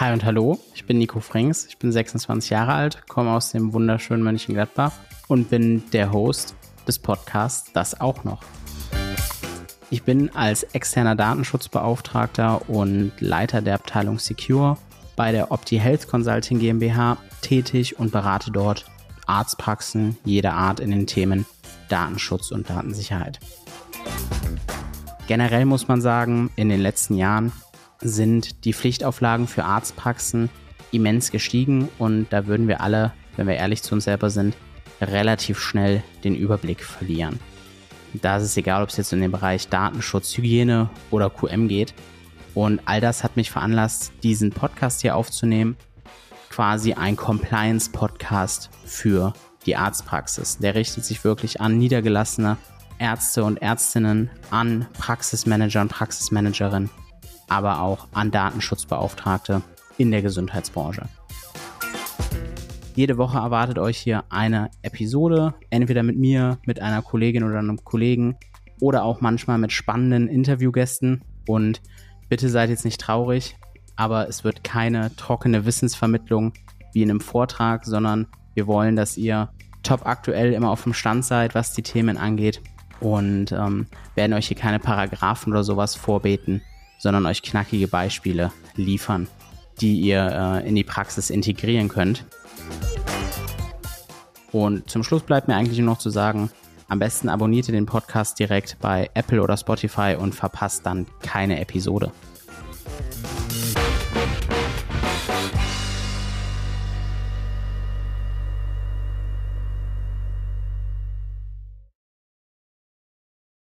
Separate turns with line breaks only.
Hi und hallo, ich bin Nico Frings, ich bin 26 Jahre alt, komme aus dem wunderschönen Mönchengladbach und bin der Host des Podcasts Das auch noch. Ich bin als externer Datenschutzbeauftragter und Leiter der Abteilung Secure bei der Opti Health Consulting GmbH tätig und berate dort Arztpraxen jeder Art in den Themen Datenschutz und Datensicherheit. Generell muss man sagen, in den letzten Jahren sind die Pflichtauflagen für Arztpraxen immens gestiegen und da würden wir alle, wenn wir ehrlich zu uns selber sind, relativ schnell den Überblick verlieren. Da ist es egal, ob es jetzt in den Bereich Datenschutz, Hygiene oder QM geht. Und all das hat mich veranlasst, diesen Podcast hier aufzunehmen. Quasi ein Compliance-Podcast für die Arztpraxis. Der richtet sich wirklich an niedergelassene Ärzte und Ärztinnen, an Praxismanager und Praxismanagerinnen aber auch an Datenschutzbeauftragte in der Gesundheitsbranche. Jede Woche erwartet euch hier eine Episode, entweder mit mir, mit einer Kollegin oder einem Kollegen oder auch manchmal mit spannenden Interviewgästen. Und bitte seid jetzt nicht traurig, aber es wird keine trockene Wissensvermittlung wie in einem Vortrag, sondern wir wollen, dass ihr top aktuell immer auf dem Stand seid, was die Themen angeht und ähm, werden euch hier keine Paragraphen oder sowas vorbeten, sondern euch knackige Beispiele liefern, die ihr äh, in die Praxis integrieren könnt. Und zum Schluss bleibt mir eigentlich nur noch zu sagen, am besten abonniert ihr den Podcast direkt bei Apple oder Spotify und verpasst dann keine Episode.